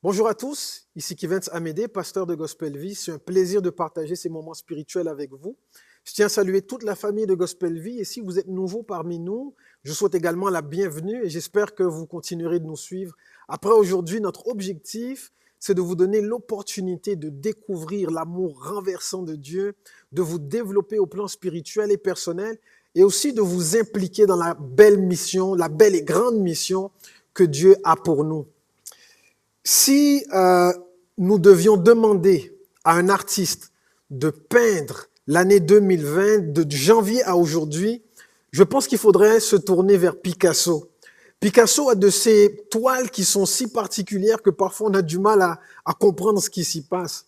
Bonjour à tous, ici Kevin Amédée, pasteur de Gospel Vie. C'est un plaisir de partager ces moments spirituels avec vous. Je tiens à saluer toute la famille de Gospel Vie et si vous êtes nouveau parmi nous, je souhaite également la bienvenue et j'espère que vous continuerez de nous suivre. Après aujourd'hui, notre objectif, c'est de vous donner l'opportunité de découvrir l'amour renversant de Dieu, de vous développer au plan spirituel et personnel et aussi de vous impliquer dans la belle mission, la belle et grande mission que Dieu a pour nous. Si euh, nous devions demander à un artiste de peindre l'année 2020, de janvier à aujourd'hui, je pense qu'il faudrait se tourner vers Picasso. Picasso a de ces toiles qui sont si particulières que parfois on a du mal à, à comprendre ce qui s'y passe.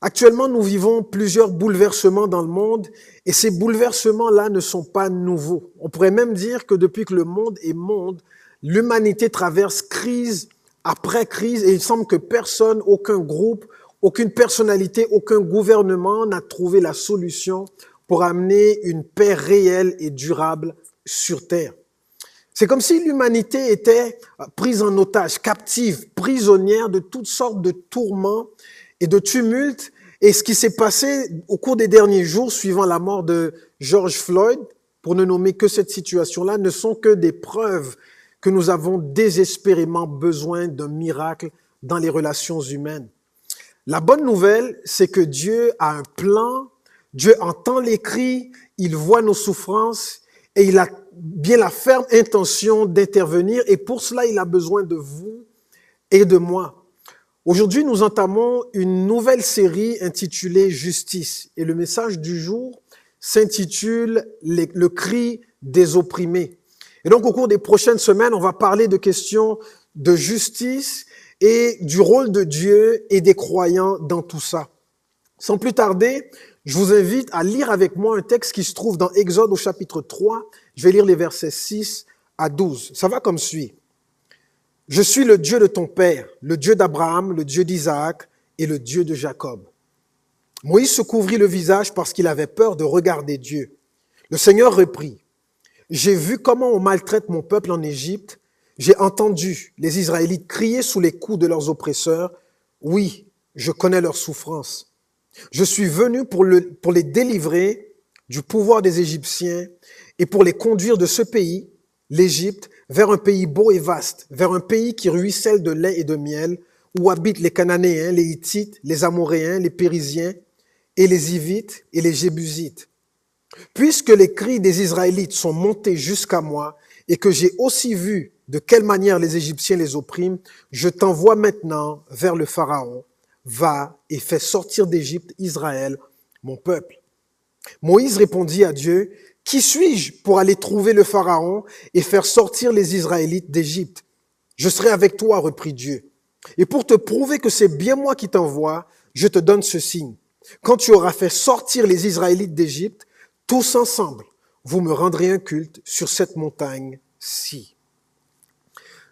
Actuellement, nous vivons plusieurs bouleversements dans le monde et ces bouleversements-là ne sont pas nouveaux. On pourrait même dire que depuis que le monde est monde, l'humanité traverse crise après crise et il semble que personne, aucun groupe, aucune personnalité, aucun gouvernement n'a trouvé la solution pour amener une paix réelle et durable sur Terre. C'est comme si l'humanité était prise en otage, captive, prisonnière de toutes sortes de tourments et de tumultes. Et ce qui s'est passé au cours des derniers jours, suivant la mort de George Floyd, pour ne nommer que cette situation-là, ne sont que des preuves que nous avons désespérément besoin d'un miracle dans les relations humaines. La bonne nouvelle, c'est que Dieu a un plan, Dieu entend les cris, il voit nos souffrances et il a bien la ferme intention d'intervenir et pour cela, il a besoin de vous et de moi. Aujourd'hui, nous entamons une nouvelle série intitulée Justice et le message du jour s'intitule Le cri des opprimés. Et donc, au cours des prochaines semaines, on va parler de questions de justice et du rôle de Dieu et des croyants dans tout ça. Sans plus tarder, je vous invite à lire avec moi un texte qui se trouve dans Exode au chapitre 3. Je vais lire les versets 6 à 12. Ça va comme suit. Je suis le Dieu de ton Père, le Dieu d'Abraham, le Dieu d'Isaac et le Dieu de Jacob. Moïse se couvrit le visage parce qu'il avait peur de regarder Dieu. Le Seigneur reprit, j'ai vu comment on maltraite mon peuple en Égypte. J'ai entendu les Israélites crier sous les coups de leurs oppresseurs. Oui, je connais leur souffrance. Je suis venu pour les délivrer du pouvoir des Égyptiens et pour les conduire de ce pays, l'Égypte, vers un pays beau et vaste, vers un pays qui ruisselle de lait et de miel, où habitent les Cananéens, les Hittites, les Amoréens, les Périsiens, et les Hivites et les Jébusites. Puisque les cris des Israélites sont montés jusqu'à moi et que j'ai aussi vu de quelle manière les Égyptiens les oppriment, je t'envoie maintenant vers le Pharaon. Va et fais sortir d'Égypte Israël, mon peuple. Moïse répondit à Dieu, Qui suis-je pour aller trouver le Pharaon et faire sortir les Israélites d'Égypte? Je serai avec toi, reprit Dieu. Et pour te prouver que c'est bien moi qui t'envoie, je te donne ce signe. Quand tu auras fait sortir les Israélites d'Égypte, tous ensemble, vous me rendrez un culte sur cette montagne-ci.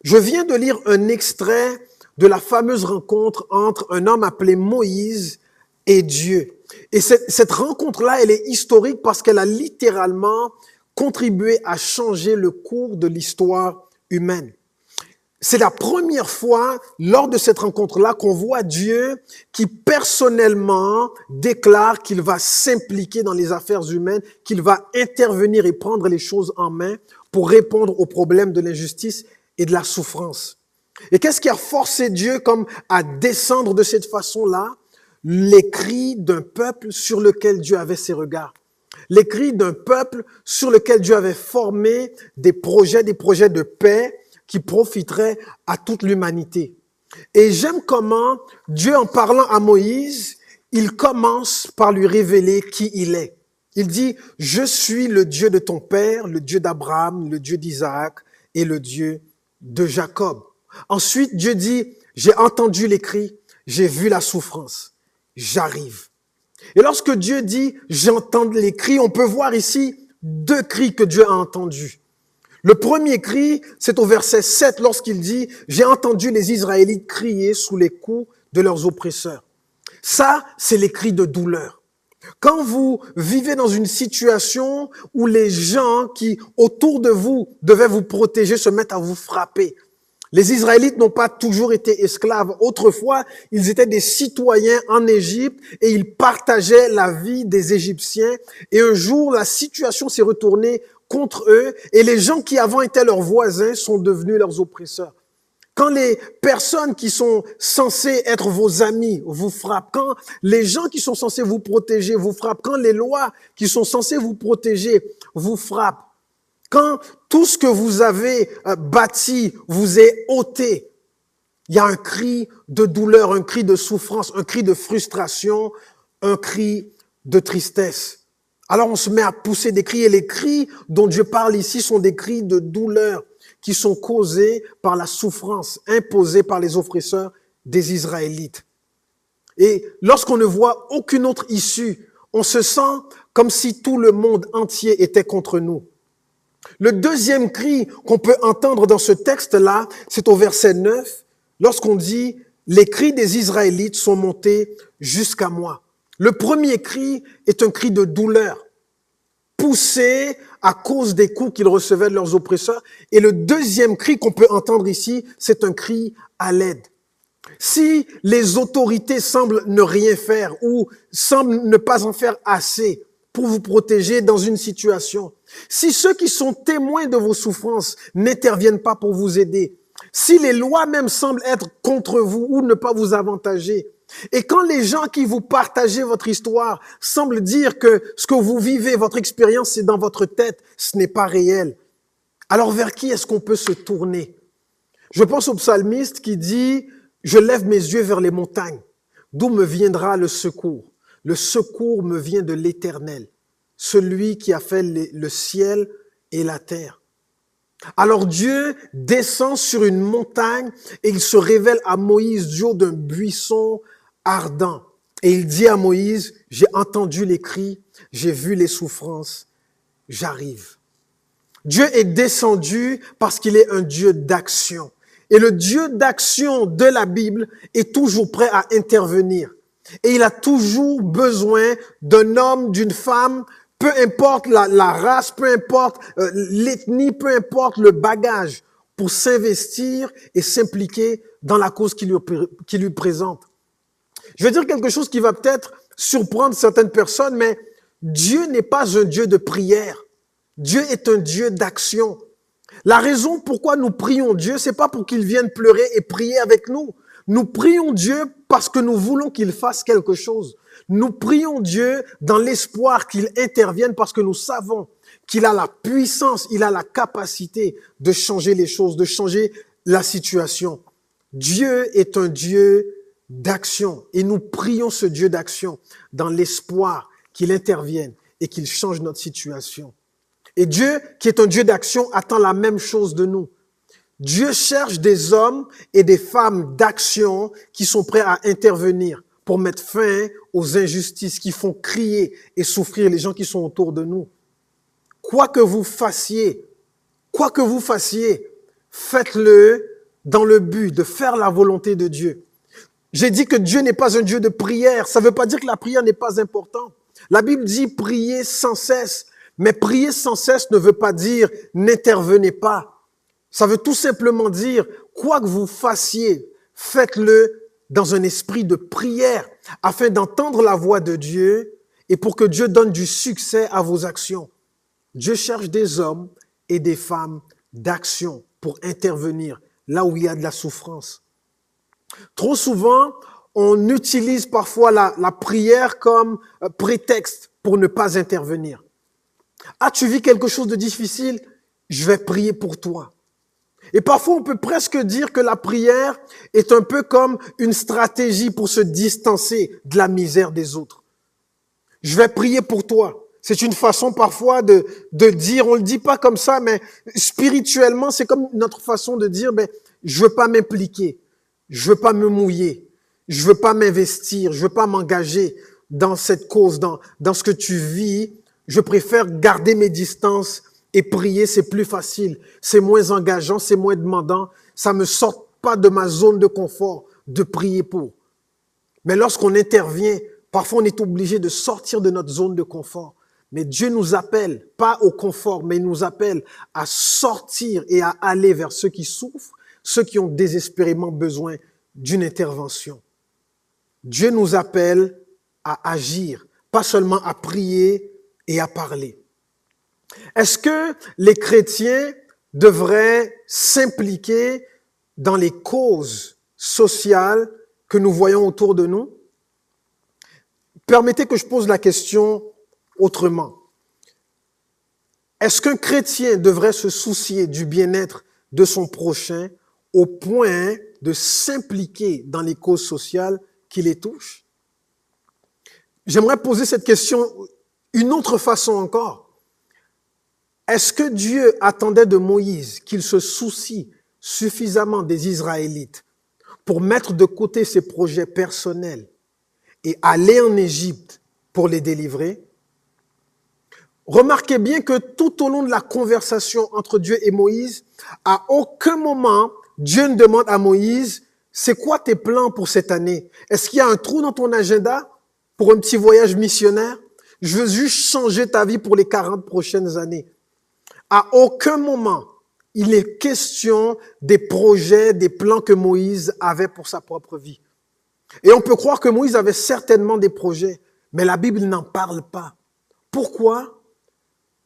Je viens de lire un extrait de la fameuse rencontre entre un homme appelé Moïse et Dieu. Et cette, cette rencontre-là, elle est historique parce qu'elle a littéralement contribué à changer le cours de l'histoire humaine. C'est la première fois lors de cette rencontre-là qu'on voit Dieu qui personnellement déclare qu'il va s'impliquer dans les affaires humaines, qu'il va intervenir et prendre les choses en main pour répondre aux problèmes de l'injustice et de la souffrance. Et qu'est-ce qui a forcé Dieu comme à descendre de cette façon-là? Les cris d'un peuple sur lequel Dieu avait ses regards. Les cris d'un peuple sur lequel Dieu avait formé des projets, des projets de paix, qui profiterait à toute l'humanité. Et j'aime comment Dieu, en parlant à Moïse, il commence par lui révéler qui il est. Il dit, je suis le Dieu de ton père, le Dieu d'Abraham, le Dieu d'Isaac et le Dieu de Jacob. Ensuite, Dieu dit, j'ai entendu les cris, j'ai vu la souffrance, j'arrive. Et lorsque Dieu dit, j'entends les cris, on peut voir ici deux cris que Dieu a entendus. Le premier cri, c'est au verset 7 lorsqu'il dit, j'ai entendu les Israélites crier sous les coups de leurs oppresseurs. Ça, c'est les cris de douleur. Quand vous vivez dans une situation où les gens qui, autour de vous, devaient vous protéger, se mettent à vous frapper, Les Israélites n'ont pas toujours été esclaves. Autrefois, ils étaient des citoyens en Égypte et ils partageaient la vie des Égyptiens. Et un jour, la situation s'est retournée contre eux et les gens qui avant étaient leurs voisins sont devenus leurs oppresseurs. Quand les personnes qui sont censées être vos amis vous frappent, quand les gens qui sont censés vous protéger vous frappent, quand les lois qui sont censées vous protéger vous frappent, quand tout ce que vous avez euh, bâti vous est ôté, il y a un cri de douleur, un cri de souffrance, un cri de frustration, un cri de tristesse. Alors on se met à pousser des cris et les cris dont Dieu parle ici sont des cris de douleur qui sont causés par la souffrance imposée par les oppresseurs des Israélites. Et lorsqu'on ne voit aucune autre issue, on se sent comme si tout le monde entier était contre nous. Le deuxième cri qu'on peut entendre dans ce texte-là, c'est au verset 9, lorsqu'on dit, les cris des Israélites sont montés jusqu'à moi. Le premier cri est un cri de douleur, poussé à cause des coups qu'ils recevaient de leurs oppresseurs. Et le deuxième cri qu'on peut entendre ici, c'est un cri à l'aide. Si les autorités semblent ne rien faire ou semblent ne pas en faire assez pour vous protéger dans une situation, si ceux qui sont témoins de vos souffrances n'interviennent pas pour vous aider, si les lois même semblent être contre vous ou ne pas vous avantager, et quand les gens qui vous partagent votre histoire semblent dire que ce que vous vivez, votre expérience, c'est dans votre tête, ce n'est pas réel, alors vers qui est-ce qu'on peut se tourner? Je pense au psalmiste qui dit, je lève mes yeux vers les montagnes, d'où me viendra le secours Le secours me vient de l'Éternel celui qui a fait le ciel et la terre. Alors Dieu descend sur une montagne et il se révèle à Moïse du haut d'un buisson ardent. Et il dit à Moïse, j'ai entendu les cris, j'ai vu les souffrances, j'arrive. Dieu est descendu parce qu'il est un Dieu d'action. Et le Dieu d'action de la Bible est toujours prêt à intervenir. Et il a toujours besoin d'un homme, d'une femme peu importe la, race, peu importe euh, l'ethnie, peu importe le bagage, pour s'investir et s'impliquer dans la cause qui lui, qui lui présente. Je vais dire quelque chose qui va peut-être surprendre certaines personnes, mais Dieu n'est pas un Dieu de prière. Dieu est un Dieu d'action. La raison pourquoi nous prions Dieu, c'est pas pour qu'il vienne pleurer et prier avec nous. Nous prions Dieu parce que nous voulons qu'il fasse quelque chose. Nous prions Dieu dans l'espoir qu'il intervienne parce que nous savons qu'il a la puissance, il a la capacité de changer les choses, de changer la situation. Dieu est un Dieu d'action et nous prions ce Dieu d'action dans l'espoir qu'il intervienne et qu'il change notre situation. Et Dieu, qui est un Dieu d'action, attend la même chose de nous. Dieu cherche des hommes et des femmes d'action qui sont prêts à intervenir pour mettre fin aux injustices qui font crier et souffrir les gens qui sont autour de nous. Quoi que vous fassiez, quoi que vous fassiez, faites-le dans le but de faire la volonté de Dieu. J'ai dit que Dieu n'est pas un Dieu de prière. Ça ne veut pas dire que la prière n'est pas importante. La Bible dit prier sans cesse. Mais prier sans cesse ne veut pas dire n'intervenez pas. Ça veut tout simplement dire, quoi que vous fassiez, faites-le dans un esprit de prière afin d'entendre la voix de Dieu et pour que Dieu donne du succès à vos actions. Dieu cherche des hommes et des femmes d'action pour intervenir là où il y a de la souffrance. Trop souvent, on utilise parfois la, prière comme euh, prétexte pour ne pas intervenir. As-tu vu quelque chose de difficile? Je vais prier pour toi. Et parfois, on peut presque dire que la prière est un peu comme une stratégie pour se distancer de la misère des autres. Je vais prier pour toi. C'est une façon parfois de, dire, on le dit pas comme ça, mais spirituellement, c'est comme notre façon de dire, ben, je veux pas m'impliquer, je veux pas me mouiller, je veux pas m'investir, je veux pas m'engager dans cette cause, dans, dans ce que tu vis. Je préfère garder mes distances et prier, c'est plus facile, c'est moins engageant, c'est moins demandant. Ça me sort pas de ma zone de confort de prier pour. Mais lorsqu'on intervient, parfois on est obligé de sortir de notre zone de confort. Mais Dieu nous appelle, pas au confort, mais il nous appelle à sortir et à aller vers ceux qui souffrent, ceux qui ont désespérément besoin d'une intervention. Dieu nous appelle à agir, pas seulement à prier et à parler. Est-ce que les chrétiens devraient s'impliquer dans les causes sociales que nous voyons autour de nous? Permettez que je pose la question autrement. Est-ce qu'un chrétien devrait se soucier du bien-être de son prochain au point de s'impliquer dans les causes sociales qui les touchent? J'aimerais poser cette question une autre façon encore. Est-ce que Dieu attendait de Moïse qu'il se soucie suffisamment des Israélites pour mettre de côté ses projets personnels et aller en Égypte pour les délivrer? Remarquez bien que tout au long de la conversation entre Dieu et Moïse, à aucun moment, Dieu ne demande à Moïse, c'est quoi tes plans pour cette année? Est-ce qu'il y a un trou dans ton agenda pour un petit voyage missionnaire? Je veux juste changer ta vie pour les 40 prochaines années. À aucun moment, il est question des projets, des plans que Moïse avait pour sa propre vie. Et on peut croire que Moïse avait certainement des projets, mais la Bible n'en parle pas. Pourquoi?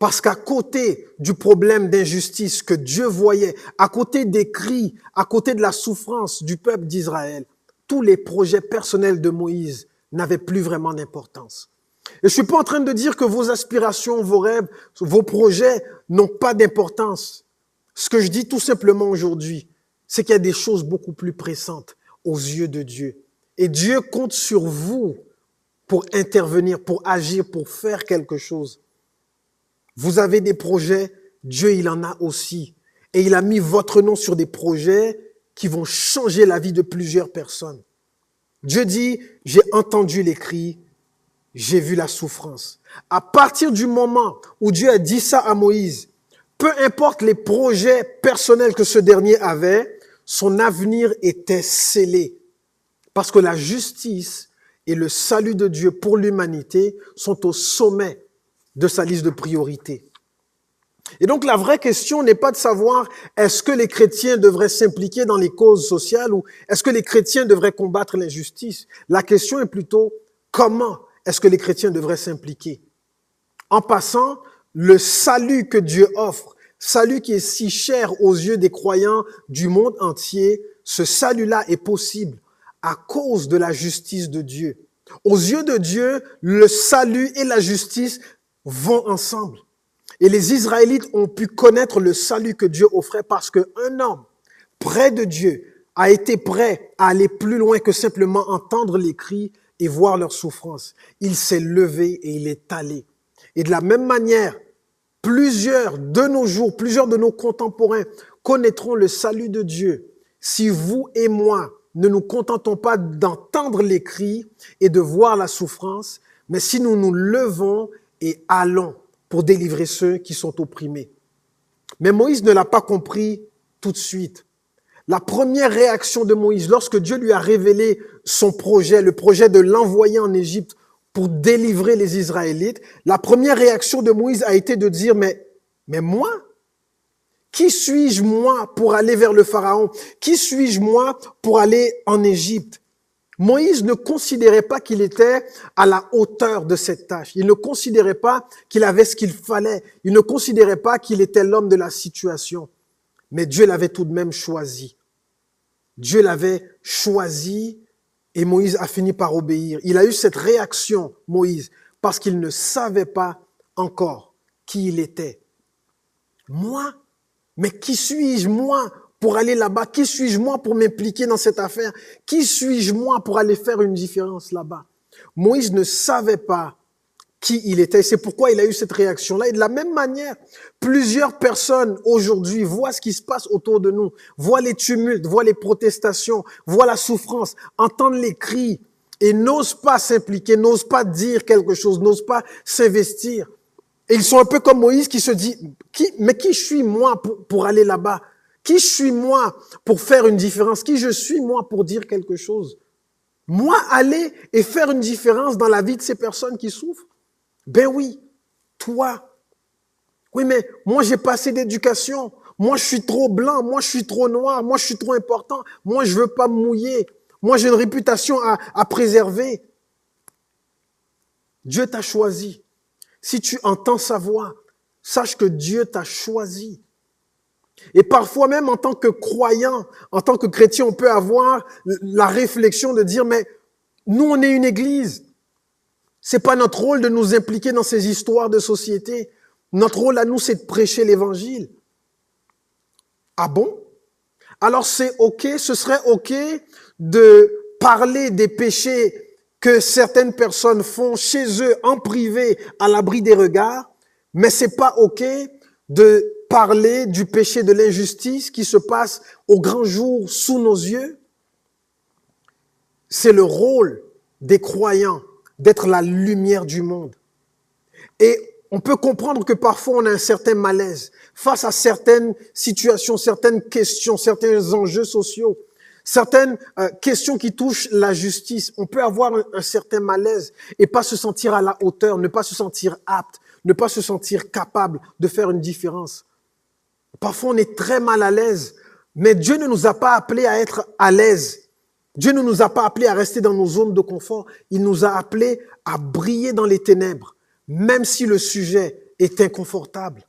Parce qu'à côté du problème d'injustice que Dieu voyait, à côté des cris, à côté de la souffrance du peuple d'Israël, tous les projets personnels de Moïse n'avaient plus vraiment d'importance. Et je suis pas en train de dire que vos aspirations, vos rêves, vos projets n'ont pas d'importance. Ce que je dis tout simplement aujourd'hui, c'est qu'il y a des choses beaucoup plus pressantes aux yeux de Dieu. Et Dieu compte sur vous pour intervenir, pour agir, pour faire quelque chose. Vous avez des projets, Dieu il en a aussi. Et il a mis votre nom sur des projets qui vont changer la vie de plusieurs personnes. Dieu dit, j'ai entendu les cris, j'ai vu la souffrance. À partir du moment où Dieu a dit ça à Moïse, peu importe les projets personnels que ce dernier avait, son avenir était scellé. Parce que la justice et le salut de Dieu pour l'humanité sont au sommet de sa liste de priorités. Et donc la vraie question n'est pas de savoir est-ce que les chrétiens devraient s'impliquer dans les causes sociales ou est-ce que les chrétiens devraient combattre l'injustice. La question est plutôt comment est-ce que les chrétiens devraient s'impliquer En passant, le salut que Dieu offre, salut qui est si cher aux yeux des croyants du monde entier, ce salut-là est possible à cause de la justice de Dieu. Aux yeux de Dieu, le salut et la justice vont ensemble. Et les Israélites ont pu connaître le salut que Dieu offrait parce qu'un homme près de Dieu a été prêt à aller plus loin que simplement entendre les cris et voir leur souffrance. Il s'est levé et il est allé. Et de la même manière, plusieurs de nos jours, plusieurs de nos contemporains connaîtront le salut de Dieu si vous et moi ne nous contentons pas d'entendre les cris et de voir la souffrance, mais si nous nous levons et allons pour délivrer ceux qui sont opprimés. Mais Moïse ne l'a pas compris tout de suite. La première réaction de Moïse, lorsque Dieu lui a révélé son projet, le projet de l'envoyer en Égypte pour délivrer les Israélites, la première réaction de Moïse a été de dire, mais, mais moi, qui suis-je moi pour aller vers le Pharaon? Qui suis-je moi pour aller en Égypte? Moïse ne considérait pas qu'il était à la hauteur de cette tâche. Il ne considérait pas qu'il avait ce qu'il fallait. Il ne considérait pas qu'il était l'homme de la situation. Mais Dieu l'avait tout de même choisi. Dieu l'avait choisi et Moïse a fini par obéir. Il a eu cette réaction, Moïse, parce qu'il ne savait pas encore qui il était. Moi, mais qui suis-je moi pour aller là-bas Qui suis-je moi pour m'impliquer dans cette affaire? Qui suis-je moi pour aller faire une différence là-bas? Moïse ne savait pas qui il était. C'est pourquoi il a eu cette réaction-là. Et de la même manière, plusieurs personnes aujourd'hui voient ce qui se passe autour de nous, voient les tumultes, voient les protestations, voient la souffrance, entendent les cris et n'osent pas s'impliquer, n'osent pas dire quelque chose, n'osent pas s'investir. Et ils sont un peu comme Moïse qui se dit, qui, mais qui suis moi pour aller là-bas? Qui suis moi pour faire une différence? Qui je suis moi pour dire quelque chose? Moi aller et faire une différence dans la vie de ces personnes qui souffrent? Ben oui, toi. Oui, mais moi j'ai pas assez d'éducation. Moi, je suis trop blanc. Moi, je suis trop noir. Moi, je suis trop important. Moi, je veux pas me mouiller. Moi, j'ai une réputation à, à préserver. Dieu t'a choisi. Si tu entends sa voix, sache que Dieu t'a choisi. Et parfois même en tant que croyant, en tant que chrétien, on peut avoir la réflexion de dire, mais nous, on est une église. C'est pas notre rôle de nous impliquer dans ces histoires de société. Notre rôle à nous, c'est de prêcher l'évangile. Ah bon? Alors c'est OK, ce serait OK de parler des péchés que certaines personnes font chez eux en privé à l'abri des regards, mais c'est pas OK de parler du péché de l'injustice qui se passe au grand jour sous nos yeux? C'est le rôle des croyants d'être la lumière du monde. Et on peut comprendre que parfois on a un certain malaise face à certaines situations, certaines questions, certains enjeux sociaux, certaines euh, questions qui touchent la justice. On peut avoir un, un, certain malaise et pas se sentir à la hauteur, ne pas se sentir apte, ne pas se sentir capable de faire une différence. Parfois on est très mal à l'aise, mais Dieu ne nous a pas appelés à être à l'aise. Dieu ne nous a pas appelés à rester dans nos zones de confort. Il nous a appelés à briller dans les ténèbres, même si le sujet est inconfortable.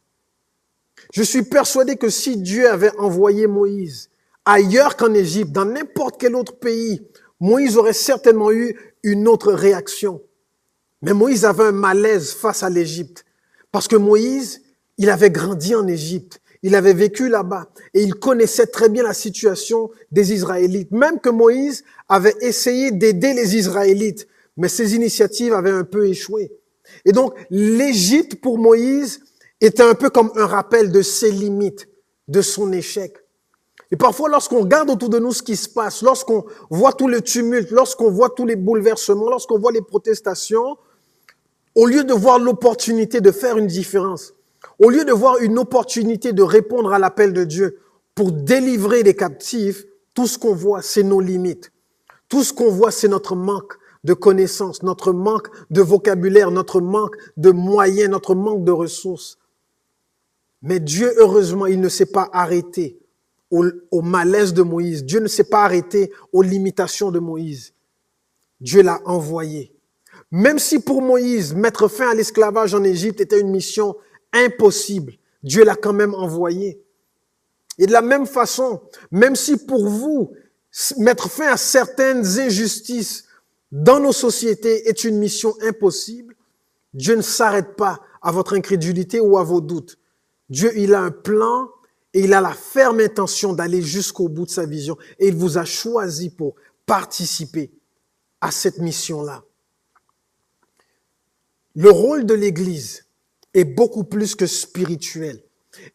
Je suis persuadé que si Dieu avait envoyé Moïse ailleurs qu'en Égypte, dans n'importe quel autre pays, Moïse aurait certainement eu une autre réaction. Mais Moïse avait un malaise face à l'Égypte. Parce que Moïse, il avait grandi en Égypte. Il avait vécu là-bas et il connaissait très bien la situation des Israélites. Même que Moïse avait essayé d'aider les Israélites, mais ses initiatives avaient un peu échoué. Et donc, l'Égypte pour Moïse était un peu comme un rappel de ses limites, de son échec. Et parfois, lorsqu'on regarde autour de nous ce qui se passe, lorsqu'on voit tout le tumulte, lorsqu'on voit tous les bouleversements, lorsqu'on voit les protestations, au lieu de voir l'opportunité de faire une différence, au lieu de voir une opportunité de répondre à l'appel de Dieu pour délivrer les captifs, tout ce qu'on voit, c'est nos limites. Tout ce qu'on voit, c'est notre manque de connaissances, notre manque de vocabulaire, notre manque de moyens, notre manque de ressources. Mais Dieu, heureusement, il ne s'est pas arrêté au, au, malaise de Moïse. Dieu ne s'est pas arrêté aux limitations de Moïse. Dieu l'a envoyé. Même si pour Moïse, mettre fin à l'esclavage en Égypte était une mission impossible, Dieu l'a quand même envoyé. Et de la même façon, même si pour vous, mettre fin à certaines injustices dans nos sociétés est une mission impossible, Dieu ne s'arrête pas à votre incrédulité ou à vos doutes. Dieu, il a un plan et il a la ferme intention d'aller jusqu'au bout de sa vision. Et il vous a choisi pour participer à cette mission-là. Le rôle de l'Église, est beaucoup plus que spirituel.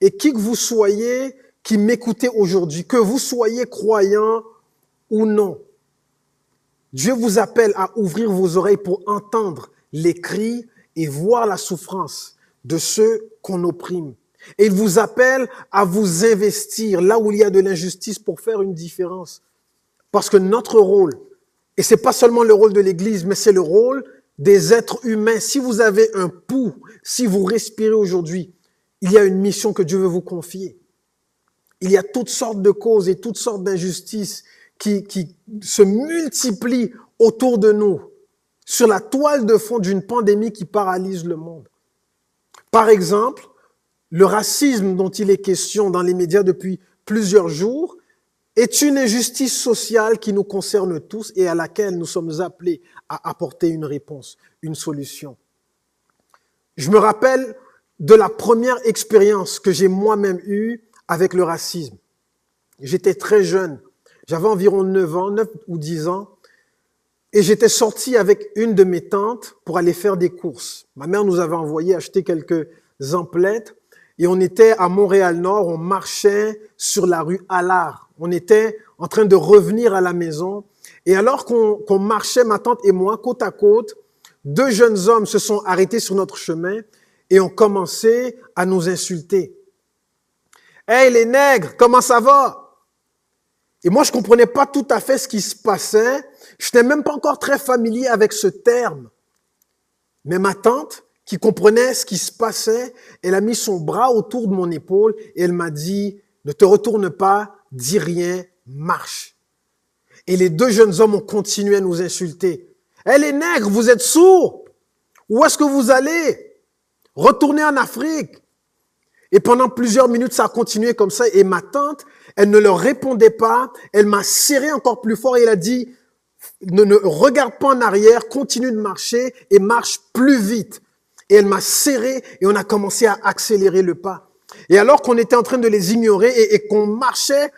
Et qui que vous soyez, qui m'écoutez aujourd'hui, que vous soyez croyant ou non, Dieu vous appelle à ouvrir vos oreilles pour entendre les cris et voir la souffrance de ceux qu'on opprime. Et il vous appelle à vous investir là où il y a de l'injustice pour faire une différence. Parce que notre rôle, et c'est pas seulement le rôle de l'Église, mais c'est le rôle des êtres humains, si vous avez un pouls, si vous respirez aujourd'hui, il y a une mission que Dieu veut vous confier. Il y a toutes sortes de causes et toutes sortes d'injustices qui, qui se multiplient autour de nous sur la toile de fond d'une pandémie qui paralyse le monde. Par exemple, le racisme dont il est question dans les médias depuis plusieurs jours est une injustice sociale qui nous concerne tous et à laquelle nous sommes appelés à apporter une réponse, une solution. Je me rappelle de la première expérience que j'ai moi-même eue avec le racisme. J'étais très jeune, j'avais environ 9 ans, 9 ou 10 ans, et j'étais sorti avec une de mes tantes pour aller faire des courses. Ma mère nous avait envoyé acheter quelques emplettes et on était à Montréal-Nord, on marchait sur la rue Allard. On était en train de revenir à la maison. Et alors qu'on marchait, ma tante et moi, côte à côte, deux jeunes hommes se sont arrêtés sur notre chemin et ont commencé à nous insulter. Hey les nègres, comment ça va? Et moi, je comprenais pas tout à fait ce qui se passait. Je n'étais même pas encore très familier avec ce terme. Mais ma tante, qui comprenait ce qui se passait. Elle a mis son bras autour de mon épaule et elle m'a dit, ne te retourne pas, dis rien, marche. Et les deux jeunes hommes ont continué à nous insulter. Elle est nègre, vous êtes sourds. Où est-ce que vous allez? Retournez en Afrique. Et pendant plusieurs minutes, ça a continué comme ça. Et ma tante, elle ne leur répondait pas. Elle m'a serré encore plus fort et elle a dit, ne, ne regarde pas en arrière, continue de marcher et marche plus vite. Et elle m'a serré et on a commencé à accélérer le pas. Et alors qu'on était en train de les ignorer et, qu'on marchait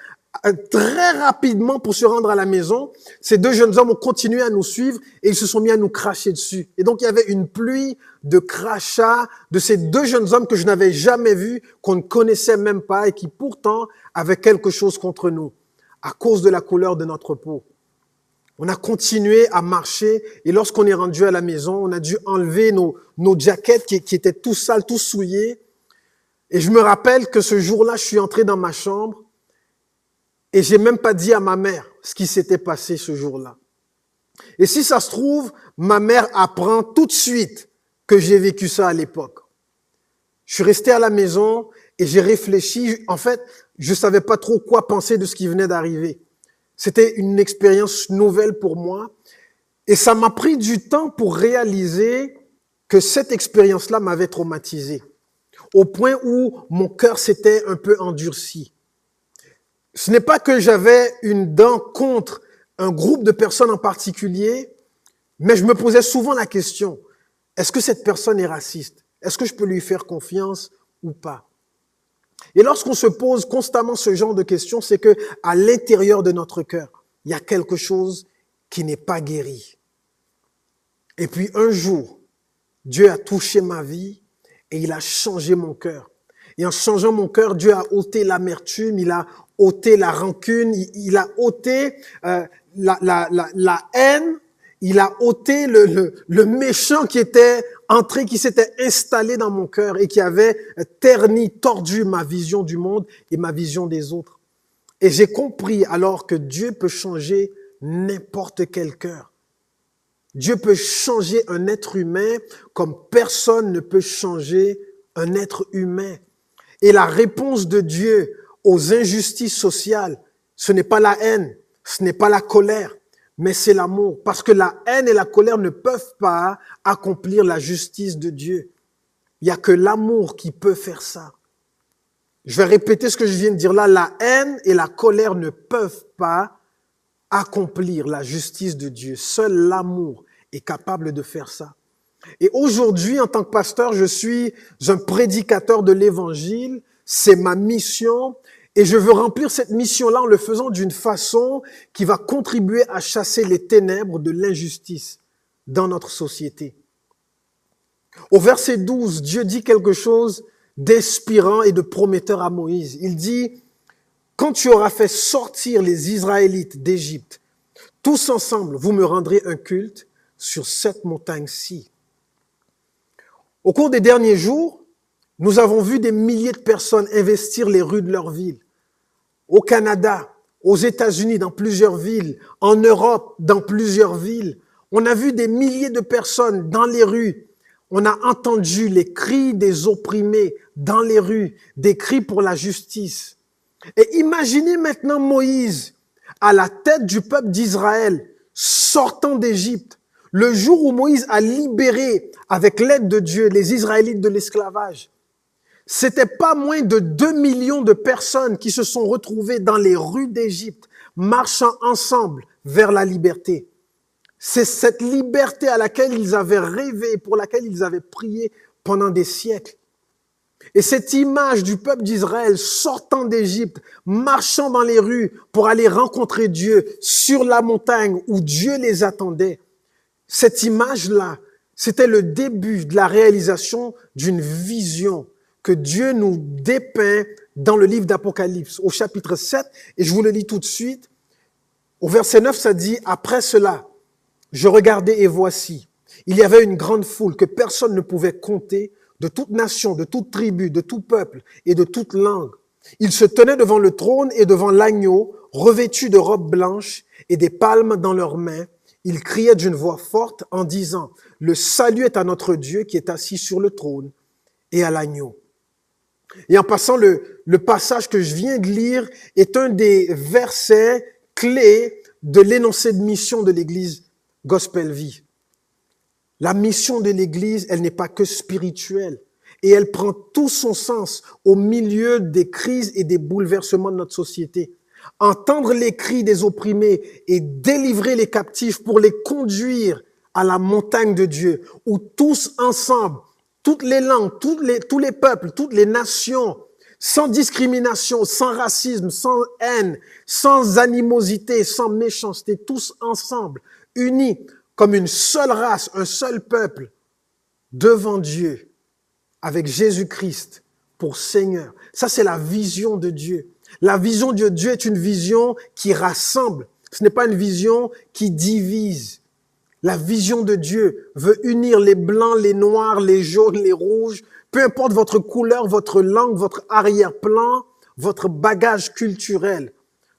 euh, très rapidement pour se rendre à la maison, ces deux jeunes hommes ont continué à nous suivre et ils se sont mis à nous cracher dessus. Et donc il y avait une pluie de crachats de ces deux jeunes hommes que je n'avais jamais vus, qu'on ne connaissait même pas et qui pourtant avaient quelque chose contre nous à cause de la couleur de notre peau. On a continué à marcher et lorsqu'on est rendu à la maison, on a dû enlever nos, nos jaquettes qui, étaient tout sales, tout souillées. Et je me rappelle que ce jour-là, je suis entré dans ma chambre et j'ai même pas dit à ma mère ce qui s'était passé ce jour-là. Et si ça se trouve, ma mère apprend tout de suite que j'ai vécu ça à l'époque. Je suis resté à la maison et j'ai réfléchi. En fait, je savais pas trop quoi penser de ce qui venait d'arriver. C'était une expérience nouvelle pour moi. Et ça m'a pris du temps pour réaliser que cette expérience-là m'avait traumatisé. Au point où mon cœur s'était un peu endurci. Ce n'est pas que j'avais une dent contre un groupe de personnes en particulier, mais je me posais souvent la question, est-ce que cette personne est raciste? Est-ce que je peux lui faire confiance ou pas? Et lorsqu'on se pose constamment ce genre de questions, c'est que à l'intérieur de notre cœur, il y a quelque chose qui n'est pas guéri. Et puis un jour, Dieu a touché ma vie et il a changé mon cœur. Et en changeant mon cœur, Dieu a ôté l'amertume, il a ôté la rancune, il, a ôté euh, la, la, la, la, haine, il a ôté le, méchant qui était entré, qui s'était installé dans mon cœur et qui avait terni, tordu ma vision du monde et ma vision des autres. Et j'ai compris alors que Dieu peut changer n'importe quel cœur. Dieu peut changer un être humain comme personne ne peut changer un être humain. Et la réponse de Dieu aux injustices sociales, ce n'est pas la haine, ce n'est pas la colère, mais c'est l'amour. Parce que la haine et la colère ne peuvent pas accomplir la justice de Dieu. Il n'y a que l'amour qui peut faire ça. Je vais répéter ce que je viens de dire là. La haine et la colère ne peuvent pas accomplir la justice de Dieu. Seul l'amour est capable de faire ça. Et aujourd'hui, en tant que pasteur, je suis un prédicateur de l'évangile. C'est ma mission. Et je veux remplir cette mission-là en le faisant d'une façon qui va contribuer à chasser les ténèbres de l'injustice dans notre société. Au verset 12, Dieu dit quelque chose d'inspirant et de prometteur à Moïse. Il dit, quand tu auras fait sortir les Israélites d'Égypte, tous ensemble, vous me rendrez un culte sur cette montagne-ci. Au cours des derniers jours, nous avons vu des milliers de personnes investir les rues de leur ville. Au Canada, aux États-Unis, dans plusieurs villes, en Europe, dans plusieurs villes. On a vu des milliers de personnes dans les rues. On a entendu les cris des opprimés dans les rues, des cris pour la justice. Et imaginez maintenant Moïse à la tête du peuple d'Israël, sortant d'Égypte, le jour où Moïse a libéré, avec l'aide de Dieu, les Israélites de l'esclavage, c'était pas moins de 2 millions de personnes qui se sont retrouvées dans les rues d'Égypte, marchant ensemble vers la liberté. C'est cette liberté à laquelle ils avaient rêvé, pour laquelle ils avaient prié pendant des siècles. Et cette image du peuple d'Israël sortant d'Égypte, marchant dans les rues pour aller rencontrer Dieu sur la montagne où Dieu les attendait, cette image-là, c'était le début de la réalisation d'une vision que Dieu nous dépeint dans le livre d'Apocalypse, au chapitre 7, et je vous le lis tout de suite. Au verset 9, ça dit, après cela, je regardais et voici, il y avait une grande foule que personne ne pouvait compter, de toute nation, de toute tribu, de tout peuple et de toute langue. Ils se tenaient devant le trône et devant l'agneau, revêtus de robes blanches et des palmes dans leurs mains, il criait d'une voix forte en disant, Le salut est à notre Dieu qui est assis sur le trône et à l'agneau. Et en passant, le, le passage que je viens de lire est un des versets clés de l'énoncé de mission de l'Église Gospel Vie. La mission de l'Église, elle n'est pas que spirituelle et elle prend tout son sens au milieu des crises et des bouleversements de notre société. Entendre les cris des opprimés et délivrer les captifs pour les conduire à la montagne de Dieu, où tous ensemble, toutes les langues, tous les, tous les peuples, toutes les nations, sans discrimination, sans racisme, sans haine, sans animosité, sans méchanceté, tous ensemble, unis comme une seule race, un seul peuple, devant Dieu, avec Jésus-Christ pour Seigneur. Ça, c'est la vision de Dieu. La vision de Dieu est une vision qui rassemble. Ce n'est pas une vision qui divise. La vision de Dieu veut unir les blancs, les noirs, les jaunes, les rouges, peu importe votre couleur, votre langue, votre arrière-plan, votre bagage culturel.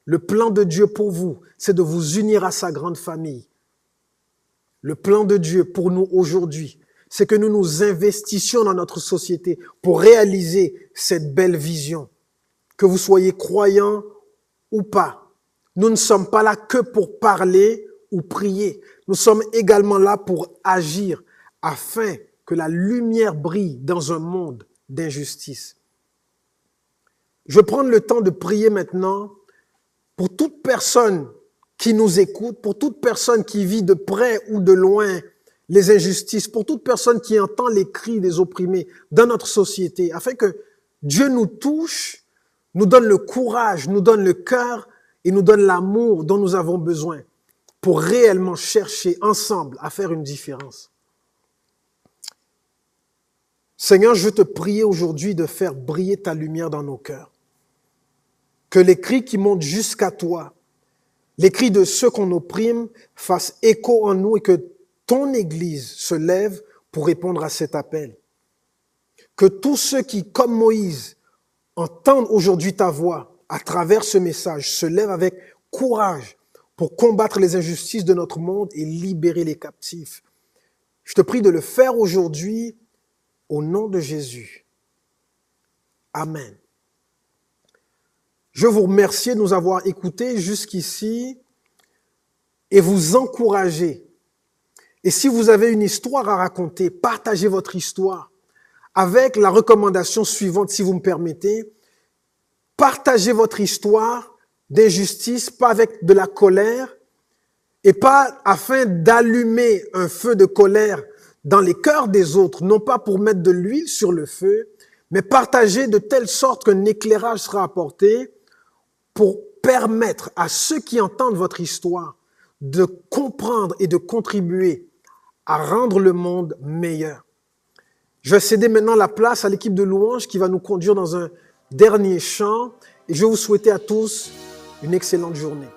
Le plan de Dieu pour vous, c'est de vous unir à sa grande famille. Le plan de Dieu pour nous aujourd'hui, c'est que nous nous investissions dans notre société pour réaliser cette belle vision. Que vous soyez croyant ou pas, nous ne sommes pas là que pour parler ou prier. Nous sommes également là pour agir afin que la lumière brille dans un monde d'injustice. Je vais prendre le temps de prier maintenant pour toute personne qui nous écoute, pour toute personne qui vit de près ou de loin les injustices, pour toute personne qui entend les cris des opprimés dans notre société, afin que Dieu nous touche, nous donne le courage, nous donne le cœur et nous donne l'amour dont nous avons besoin pour réellement chercher ensemble à faire une différence. Seigneur, je te prier aujourd'hui de faire briller ta lumière dans nos cœurs. Que les cris qui montent jusqu'à toi, les cris de ceux qu'on opprime, fassent écho en nous et que ton Église se lève pour répondre à cet appel. Que tous ceux qui, comme Moïse, entendent aujourd'hui ta voix à travers ce message, se lèvent avec courage pour combattre les injustices de notre monde et libérer les captifs. Je te prie de le faire aujourd'hui au nom de Jésus. Amen. Je vous remercie de nous avoir écoutés jusqu'ici et vous encourager et si vous avez une histoire à raconter, partagez votre histoire avec la recommandation suivante, si vous me permettez. Partagez votre histoire d'injustice, pas avec de la colère, et pas afin d'allumer un feu de colère dans les cœurs des autres, non pas pour mettre de l'huile sur le feu, mais partagez de telle sorte qu'un éclairage sera apporté pour permettre à ceux qui entendent votre histoire de comprendre et de contribuer à rendre le monde meilleur. Je vais céder maintenant la place à l'équipe de louanges qui va nous conduire dans un dernier chant et je vais vous souhaiter à tous une excellente journée.